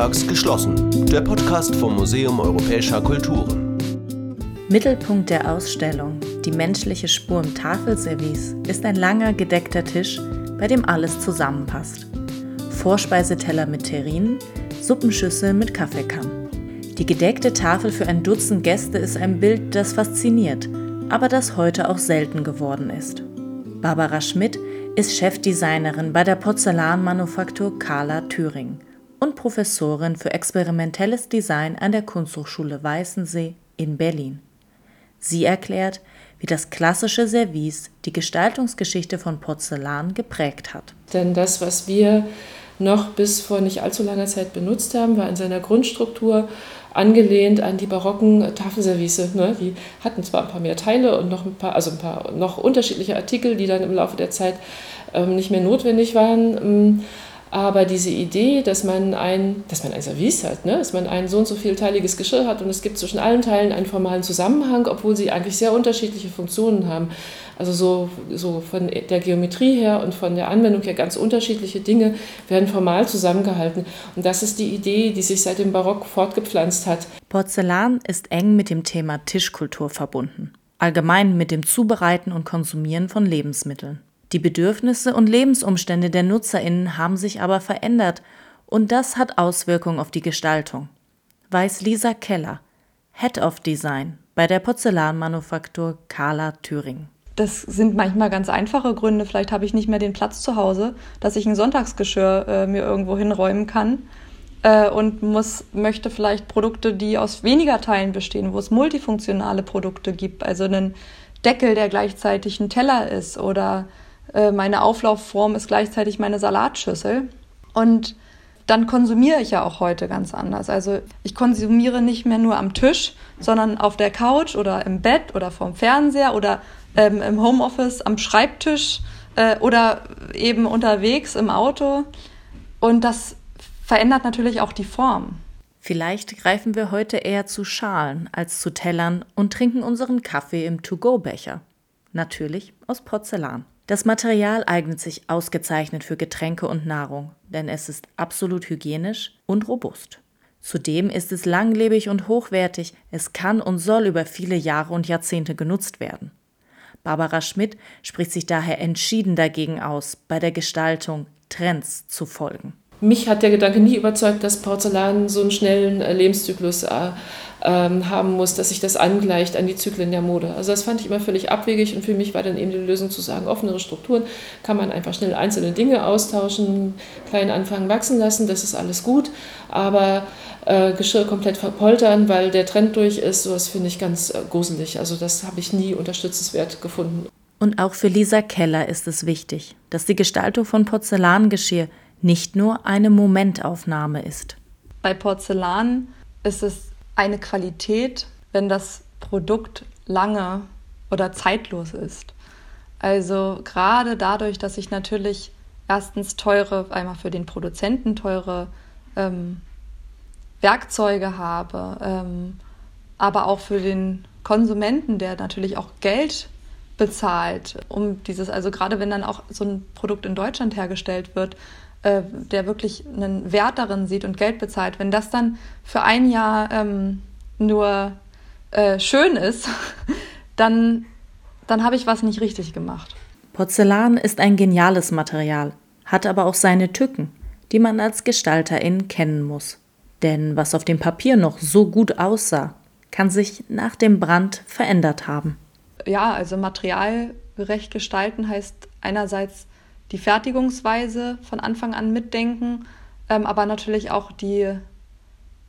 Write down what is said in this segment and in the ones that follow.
sonntags geschlossen. Der Podcast vom Museum Europäischer Kulturen. Mittelpunkt der Ausstellung, die menschliche Spur im Tafelservice, ist ein langer gedeckter Tisch, bei dem alles zusammenpasst. Vorspeiseteller mit Terrinen, Suppenschüssel mit Kaffeekamm. Die gedeckte Tafel für ein Dutzend Gäste ist ein Bild, das fasziniert, aber das heute auch selten geworden ist. Barbara Schmidt ist Chefdesignerin bei der Porzellanmanufaktur Carla Thüringen und Professorin für experimentelles Design an der Kunsthochschule Weißensee in Berlin. Sie erklärt, wie das klassische Service die Gestaltungsgeschichte von Porzellan geprägt hat. Denn das, was wir noch bis vor nicht allzu langer Zeit benutzt haben, war in seiner Grundstruktur angelehnt an die barocken Tafelservice. Ne? Die hatten zwar ein paar mehr Teile und noch ein paar, also ein paar noch unterschiedliche Artikel, die dann im Laufe der Zeit ähm, nicht mehr notwendig waren. Ähm, aber diese Idee, dass man ein, dass man ein Service hat, ne? dass man ein so und so vielteiliges Geschirr hat und es gibt zwischen allen Teilen einen formalen Zusammenhang, obwohl sie eigentlich sehr unterschiedliche Funktionen haben. Also so, so von der Geometrie her und von der Anwendung her ganz unterschiedliche Dinge werden formal zusammengehalten. Und das ist die Idee, die sich seit dem Barock fortgepflanzt hat. Porzellan ist eng mit dem Thema Tischkultur verbunden. Allgemein mit dem Zubereiten und Konsumieren von Lebensmitteln. Die Bedürfnisse und Lebensumstände der Nutzerinnen haben sich aber verändert und das hat Auswirkungen auf die Gestaltung, weiß Lisa Keller, Head of Design bei der Porzellanmanufaktur Carla Thüringen. Das sind manchmal ganz einfache Gründe. Vielleicht habe ich nicht mehr den Platz zu Hause, dass ich ein Sonntagsgeschirr äh, mir irgendwo hinräumen kann äh, und muss, möchte vielleicht Produkte, die aus weniger Teilen bestehen, wo es multifunktionale Produkte gibt, also einen Deckel, der gleichzeitig ein Teller ist oder meine Auflaufform ist gleichzeitig meine Salatschüssel. Und dann konsumiere ich ja auch heute ganz anders. Also ich konsumiere nicht mehr nur am Tisch, sondern auf der Couch oder im Bett oder vorm Fernseher oder ähm, im Homeoffice am Schreibtisch äh, oder eben unterwegs im Auto. Und das verändert natürlich auch die Form. Vielleicht greifen wir heute eher zu Schalen als zu Tellern und trinken unseren Kaffee im To-Go-Becher. Natürlich aus Porzellan. Das Material eignet sich ausgezeichnet für Getränke und Nahrung, denn es ist absolut hygienisch und robust. Zudem ist es langlebig und hochwertig, es kann und soll über viele Jahre und Jahrzehnte genutzt werden. Barbara Schmidt spricht sich daher entschieden dagegen aus, bei der Gestaltung Trends zu folgen. Mich hat der Gedanke nie überzeugt, dass Porzellan so einen schnellen äh, Lebenszyklus äh, ähm, haben muss, dass sich das angleicht an die Zyklen der Mode. Also das fand ich immer völlig abwegig und für mich war dann eben die Lösung zu sagen, offenere Strukturen kann man einfach schnell einzelne Dinge austauschen, klein anfangen, wachsen lassen, das ist alles gut, aber äh, Geschirr komplett verpoltern, weil der Trend durch ist, sowas finde ich ganz äh, gruselig. Also das habe ich nie unterstützenswert gefunden. Und auch für Lisa Keller ist es wichtig, dass die Gestaltung von Porzellangeschirr nicht nur eine Momentaufnahme ist. Bei Porzellan ist es eine Qualität, wenn das Produkt lange oder zeitlos ist. Also gerade dadurch, dass ich natürlich erstens teure, einmal für den Produzenten teure ähm, Werkzeuge habe, ähm, aber auch für den Konsumenten, der natürlich auch Geld bezahlt, um dieses, also gerade wenn dann auch so ein Produkt in Deutschland hergestellt wird, äh, der wirklich einen Wert darin sieht und Geld bezahlt, wenn das dann für ein Jahr ähm, nur äh, schön ist, dann, dann habe ich was nicht richtig gemacht. Porzellan ist ein geniales Material, hat aber auch seine Tücken, die man als Gestalterin kennen muss. Denn was auf dem Papier noch so gut aussah, kann sich nach dem Brand verändert haben. Ja, also materialgerecht gestalten heißt einerseits die Fertigungsweise von Anfang an mitdenken, ähm, aber natürlich auch die,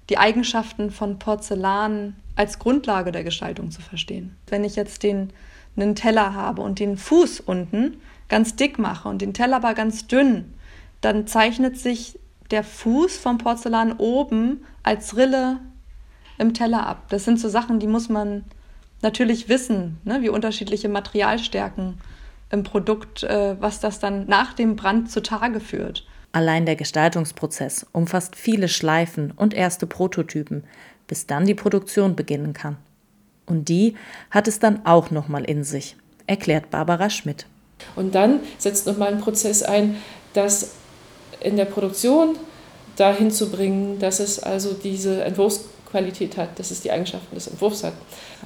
die Eigenschaften von Porzellan als Grundlage der Gestaltung zu verstehen. Wenn ich jetzt den, einen Teller habe und den Fuß unten ganz dick mache und den Teller aber ganz dünn, dann zeichnet sich der Fuß vom Porzellan oben als Rille im Teller ab. Das sind so Sachen, die muss man natürlich wissen, ne, wie unterschiedliche Materialstärken im Produkt, äh, was das dann nach dem Brand zutage führt. Allein der Gestaltungsprozess umfasst viele Schleifen und erste Prototypen, bis dann die Produktion beginnen kann. Und die hat es dann auch nochmal in sich, erklärt Barbara Schmidt. Und dann setzt nochmal ein Prozess ein, dass in der Produktion dahin zu bringen, dass es also diese Entwurfsqualität hat, dass es die Eigenschaften des Entwurfs hat.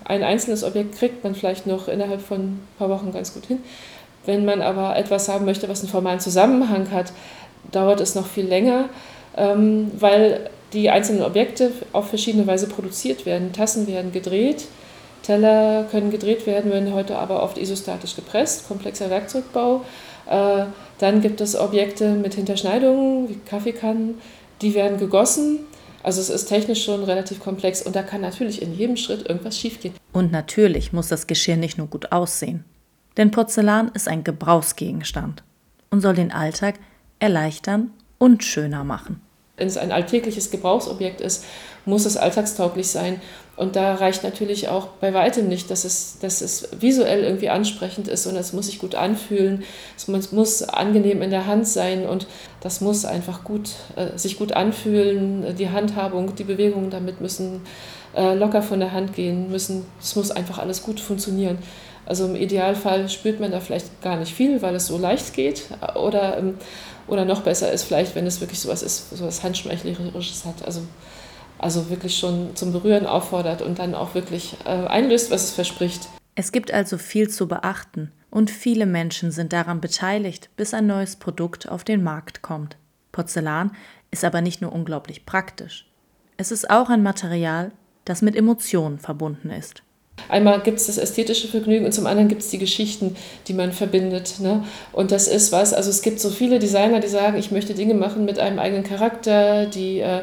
Ein einzelnes Objekt kriegt man vielleicht noch innerhalb von ein paar Wochen ganz gut hin. Wenn man aber etwas haben möchte, was einen formalen Zusammenhang hat, dauert es noch viel länger, ähm, weil die einzelnen Objekte auf verschiedene Weise produziert werden. Tassen werden gedreht, Teller können gedreht werden, werden heute aber oft isostatisch gepresst, komplexer Werkzeugbau. Dann gibt es Objekte mit Hinterschneidungen, wie Kaffeekannen, die werden gegossen. Also es ist technisch schon relativ komplex und da kann natürlich in jedem Schritt irgendwas schiefgehen. Und natürlich muss das Geschirr nicht nur gut aussehen. Denn Porzellan ist ein Gebrauchsgegenstand und soll den Alltag erleichtern und schöner machen. Wenn es ein alltägliches Gebrauchsobjekt ist, muss es alltagstauglich sein. Und da reicht natürlich auch bei weitem nicht, dass es, dass es visuell irgendwie ansprechend ist, sondern es muss sich gut anfühlen, es muss, muss angenehm in der Hand sein und das muss einfach gut, äh, sich gut anfühlen. Die Handhabung, die Bewegungen damit müssen äh, locker von der Hand gehen, müssen, es muss einfach alles gut funktionieren. Also im Idealfall spürt man da vielleicht gar nicht viel, weil es so leicht geht. Oder, ähm, oder noch besser ist vielleicht, wenn es wirklich sowas ist, sowas Handschmeichlerisches hat. Also, also wirklich schon zum Berühren auffordert und dann auch wirklich äh, einlöst, was es verspricht. Es gibt also viel zu beachten und viele Menschen sind daran beteiligt, bis ein neues Produkt auf den Markt kommt. Porzellan ist aber nicht nur unglaublich praktisch. Es ist auch ein Material, das mit Emotionen verbunden ist. Einmal gibt es das ästhetische Vergnügen und zum anderen gibt es die Geschichten, die man verbindet. Ne? Und das ist was, also es gibt so viele Designer, die sagen, ich möchte Dinge machen mit einem eigenen Charakter, die äh,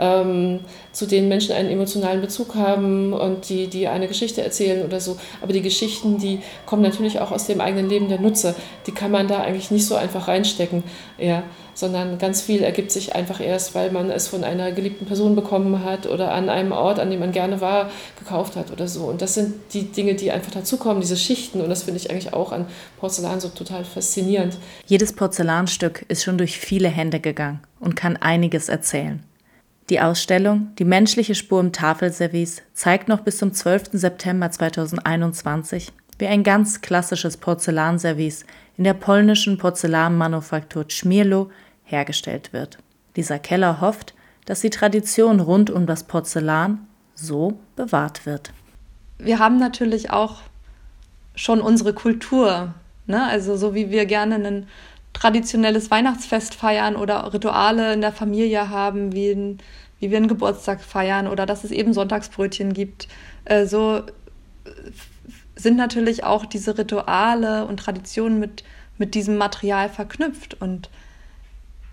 ähm, zu denen Menschen einen emotionalen Bezug haben und die, die eine Geschichte erzählen oder so. Aber die Geschichten, die kommen natürlich auch aus dem eigenen Leben der Nutzer. Die kann man da eigentlich nicht so einfach reinstecken, ja, sondern ganz viel ergibt sich einfach erst, weil man es von einer geliebten Person bekommen hat oder an einem Ort, an dem man gerne war, gekauft hat oder so. Und das sind die Dinge, die einfach dazukommen, diese Schichten. Und das finde ich eigentlich auch an Porzellan so total faszinierend. Jedes Porzellanstück ist schon durch viele Hände gegangen und kann einiges erzählen. Die Ausstellung Die menschliche Spur im Tafelservice zeigt noch bis zum 12. September 2021, wie ein ganz klassisches Porzellanservice in der polnischen Porzellanmanufaktur Schmierlo hergestellt wird. Lisa Keller hofft, dass die Tradition rund um das Porzellan so bewahrt wird. Wir haben natürlich auch schon unsere Kultur, ne? also so wie wir gerne ein traditionelles Weihnachtsfest feiern oder Rituale in der Familie haben, wie, ein, wie wir einen Geburtstag feiern oder dass es eben Sonntagsbrötchen gibt. Äh, so äh, sind natürlich auch diese Rituale und Traditionen mit, mit diesem Material verknüpft. Und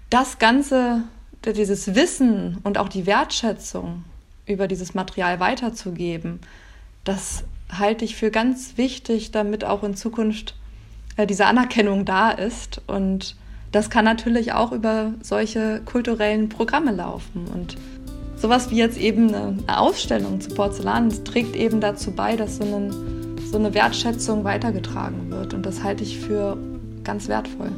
das Ganze, dieses Wissen und auch die Wertschätzung über dieses Material weiterzugeben, das halte ich für ganz wichtig, damit auch in Zukunft diese Anerkennung da ist. Und das kann natürlich auch über solche kulturellen Programme laufen. Und sowas wie jetzt eben eine Ausstellung zu Porzellan trägt eben dazu bei, dass so eine, so eine Wertschätzung weitergetragen wird. Und das halte ich für ganz wertvoll.